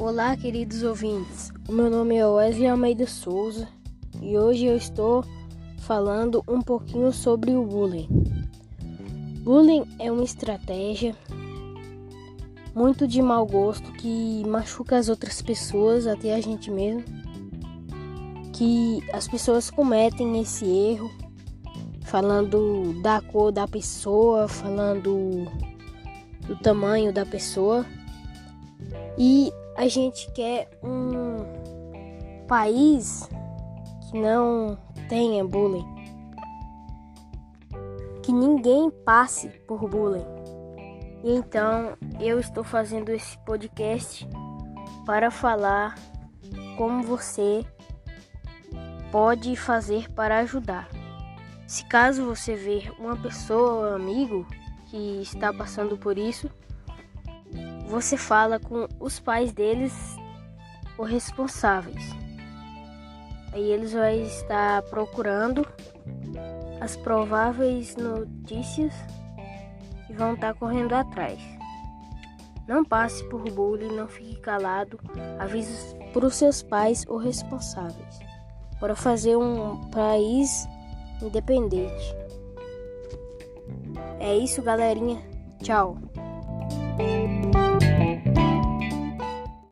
Olá, queridos ouvintes. O meu nome é Wesley Almeida Souza e hoje eu estou falando um pouquinho sobre o bullying. Bullying é uma estratégia muito de mau gosto que machuca as outras pessoas, até a gente mesmo. Que as pessoas cometem esse erro falando da cor da pessoa, falando do tamanho da pessoa. E a gente quer um país que não tenha bullying. Que ninguém passe por bullying. Então, eu estou fazendo esse podcast para falar como você pode fazer para ajudar. Se caso você ver uma pessoa um amigo que está passando por isso, você fala com os pais deles ou responsáveis. Aí eles vão estar procurando as prováveis notícias e vão estar correndo atrás. Não passe por bullying, não fique calado. Avise para os seus pais ou responsáveis para fazer um país independente. É isso, galerinha. Tchau.